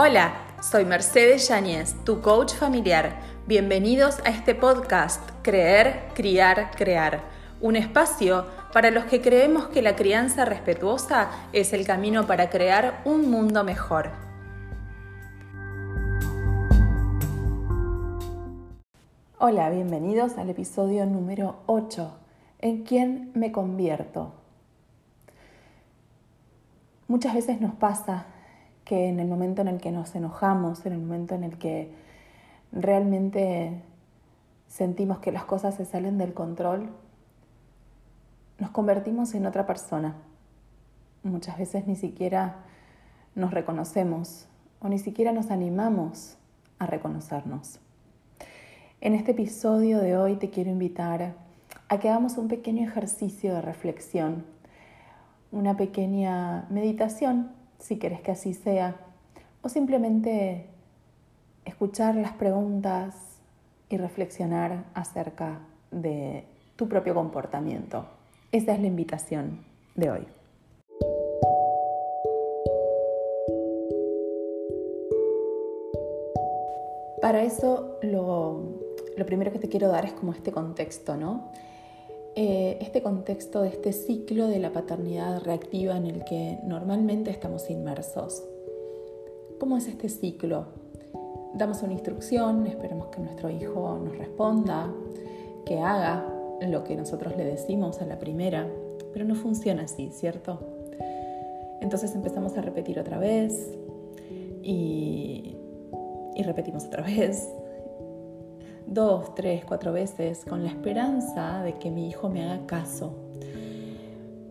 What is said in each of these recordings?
Hola, soy Mercedes Yáñez, tu coach familiar. Bienvenidos a este podcast Creer, Criar, Crear, un espacio para los que creemos que la crianza respetuosa es el camino para crear un mundo mejor. Hola, bienvenidos al episodio número 8, ¿En quién me convierto? Muchas veces nos pasa que en el momento en el que nos enojamos, en el momento en el que realmente sentimos que las cosas se salen del control, nos convertimos en otra persona. Muchas veces ni siquiera nos reconocemos o ni siquiera nos animamos a reconocernos. En este episodio de hoy te quiero invitar a que hagamos un pequeño ejercicio de reflexión, una pequeña meditación si querés que así sea, o simplemente escuchar las preguntas y reflexionar acerca de tu propio comportamiento. Esa es la invitación de hoy. Para eso lo, lo, primero que te quiero dar es como este contexto, ¿no? Eh, este contexto de este ciclo de la paternidad reactiva en el que normalmente estamos inmersos. ¿Cómo es este ciclo? Damos una instrucción, esperamos que nuestro hijo nos responda, que haga lo que nosotros le decimos a la primera, pero no funciona así, ¿cierto? Entonces empezamos a repetir otra vez y, y repetimos otra vez dos, tres, cuatro veces con la esperanza de que mi hijo me haga caso.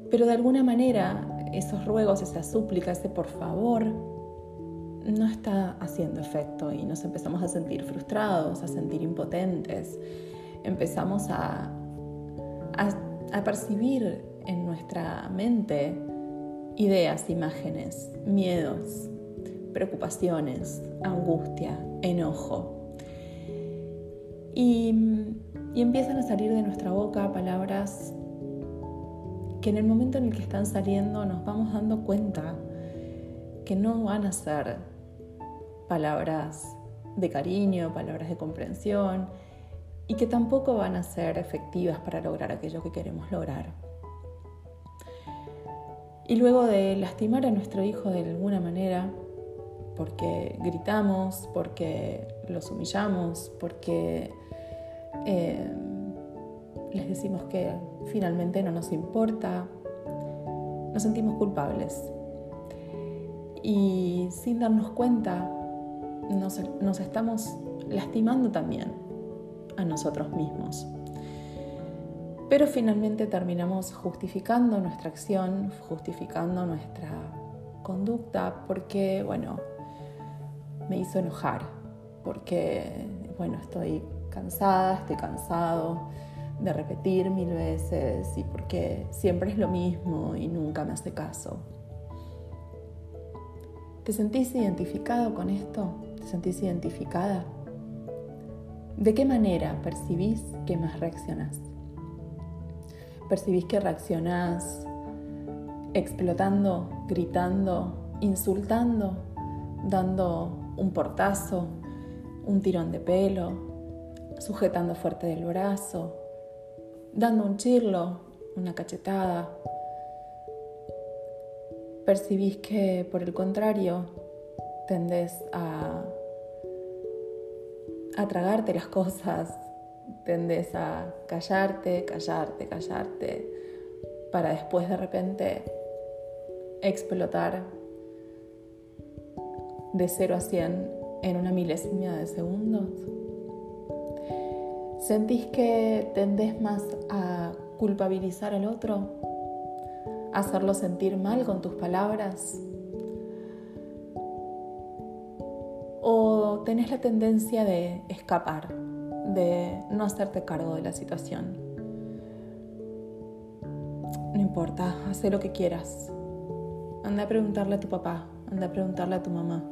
Pero de alguna manera esos ruegos, esas súplicas, ese por favor, no está haciendo efecto y nos empezamos a sentir frustrados, a sentir impotentes. Empezamos a, a, a percibir en nuestra mente ideas, imágenes, miedos, preocupaciones, angustia, enojo. Y, empiezan a salir de nuestra boca palabras que en el momento en el que están saliendo nos vamos dando cuenta que no van a ser palabras de cariño, palabras de comprensión y que tampoco van a ser efectivas para lograr aquello que queremos lograr. Y luego de lastimar a nuestro hijo de alguna manera, porque gritamos, porque los humillamos, porque eh, les decimos que finalmente no nos importa, nos sentimos culpables. Y sin darnos cuenta, nos, nos estamos lastimando también a nosotros mismos. Pero finalmente terminamos justificando nuestra acción, justificando nuestra conducta, porque, bueno, me hizo enojar, porque, bueno, estoy cansada, estoy cansado de repetir mil veces y porque siempre es lo mismo y nunca me hace caso. ¿Te sentís identificado con esto? ¿Te sentís identificada? ¿De qué manera percibís que más reaccionás? ¿Percibís que reaccionás explotando, gritando, insultando, dando un portazo, un tirón de pelo, sujetando fuerte del brazo, dando un chirlo, una cachetada. Percibís que, por el contrario, tendés a, a tragarte las cosas, tendés a callarte, callarte, callarte, para después de repente explotar de 0 a 100 en una milésima de segundos. ¿Sentís que tendés más a culpabilizar al otro? ¿A hacerlo sentir mal con tus palabras? ¿O tenés la tendencia de escapar, de no hacerte cargo de la situación? No importa, haz lo que quieras. Anda a preguntarle a tu papá, anda a preguntarle a tu mamá.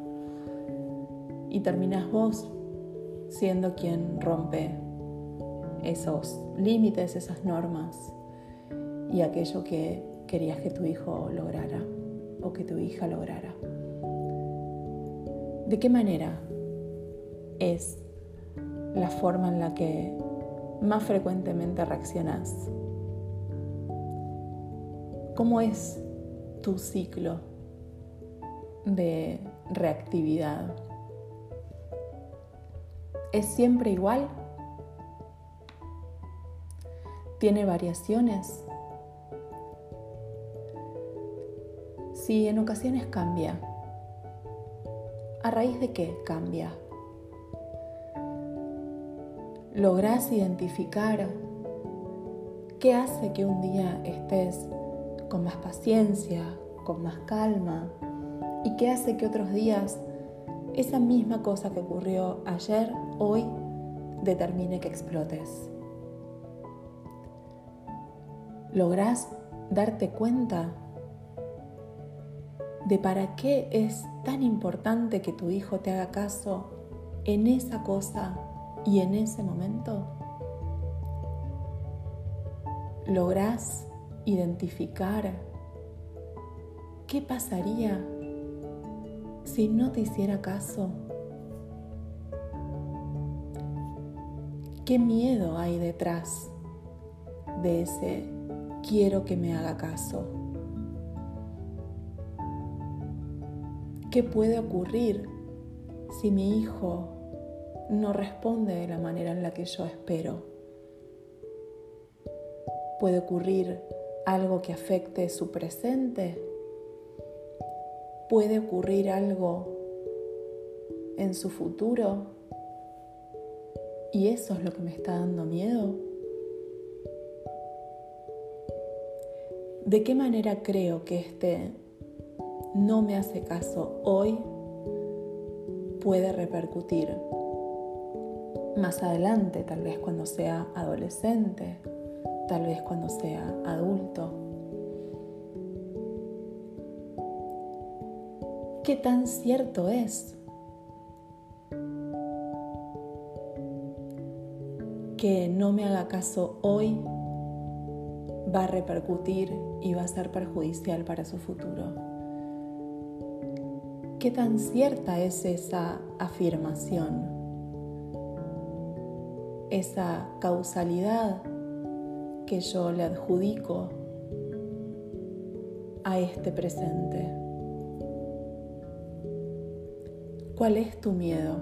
Y terminas vos siendo quien rompe esos límites, esas normas y aquello que querías que tu hijo lograra o que tu hija lograra. ¿De qué manera es la forma en la que más frecuentemente reaccionas? ¿Cómo es tu ciclo de reactividad? ¿Es siempre igual? ¿Tiene variaciones? Si en ocasiones cambia, ¿a raíz de qué cambia? ¿Lográs identificar qué hace que un día estés con más paciencia, con más calma y qué hace que otros días esa misma cosa que ocurrió ayer, hoy, determine que explotes. ¿Lográs darte cuenta de para qué es tan importante que tu hijo te haga caso en esa cosa y en ese momento? ¿Lográs identificar qué pasaría si no te hiciera caso? ¿Qué miedo hay detrás de ese quiero que me haga caso? ¿Qué puede ocurrir si mi hijo no responde de la manera en la que yo espero? ¿Puede ocurrir algo que afecte su presente? ¿Puede ocurrir algo en su futuro? ¿Y eso es lo que me está dando miedo? ¿De qué manera creo que este no me hace caso hoy puede repercutir más adelante, tal vez cuando sea adolescente, tal vez cuando sea adulto? ¿Qué tan cierto es que no me haga caso hoy va a repercutir y va a ser perjudicial para su futuro. ¿Qué tan cierta es esa afirmación? Esa causalidad que yo le adjudico a este presente. ¿Cuál es tu miedo?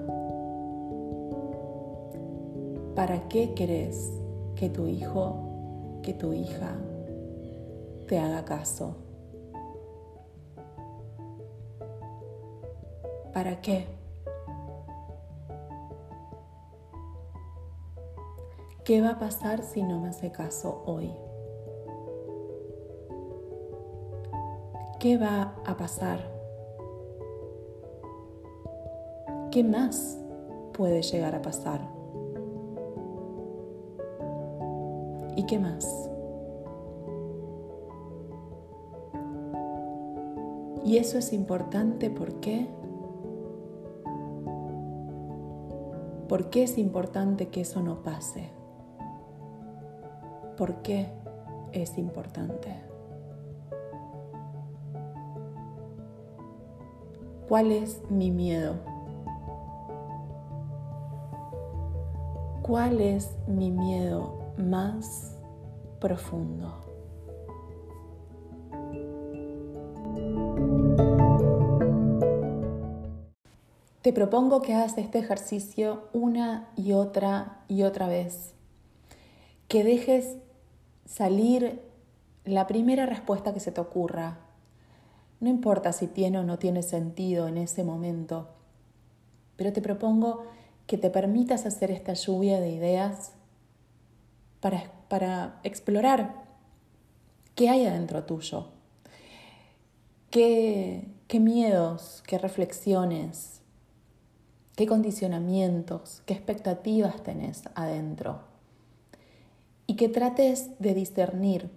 ¿Para qué crees que tu hijo, que tu hija te haga caso? ¿Para qué? ¿Qué va a pasar si no me hace caso hoy? ¿Qué va a pasar? ¿Qué más puede llegar a pasar? ¿Y qué más? Y eso es importante ¿por qué? ¿Por qué es importante que eso no pase? ¿Por qué es importante? ¿Cuál es mi miedo? ¿Cuál es mi miedo más profundo. Te propongo que hagas este ejercicio una y otra y otra vez. Que dejes salir la primera respuesta que se te ocurra. No importa si tiene o no tiene sentido en ese momento, pero te propongo que te permitas hacer esta lluvia de ideas para, explorar qué hay adentro tuyo, qué, qué miedos, qué reflexiones, qué condicionamientos, qué expectativas tenés adentro. Y que trates de discernir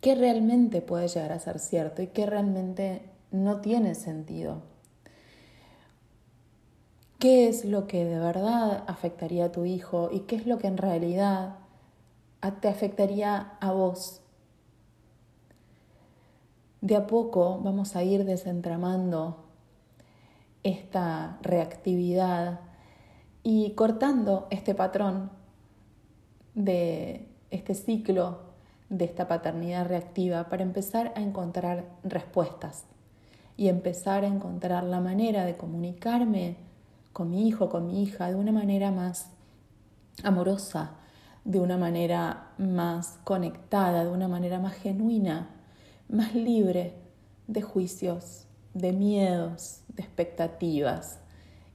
qué realmente puede llegar a ser cierto y qué realmente no tiene sentido. ¿Qué es lo que de verdad afectaría a tu hijo y qué es lo que en realidad te afectaría a vos. De a poco vamos a ir desentramando esta reactividad y cortando este patrón de este ciclo de esta paternidad reactiva para empezar a encontrar respuestas y empezar a encontrar la manera de comunicarme con mi hijo, con mi hija, de una manera más amorosa, de una manera más conectada, de una manera más genuina, más libre de juicios, de miedos, de expectativas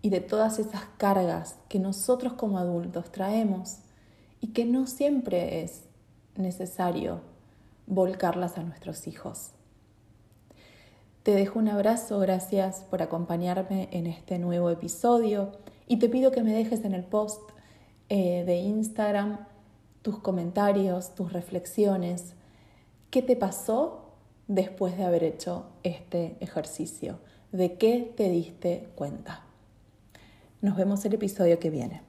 y de todas esas cargas que nosotros como adultos traemos y que no siempre es necesario volcarlas a nuestros hijos. Te dejo un abrazo, gracias por acompañarme en este nuevo episodio y te pido que me dejes en el post eh, de Instagram tus comentarios, tus reflexiones, qué te pasó después de haber hecho este ejercicio, de qué te diste cuenta. Nos vemos el episodio que viene.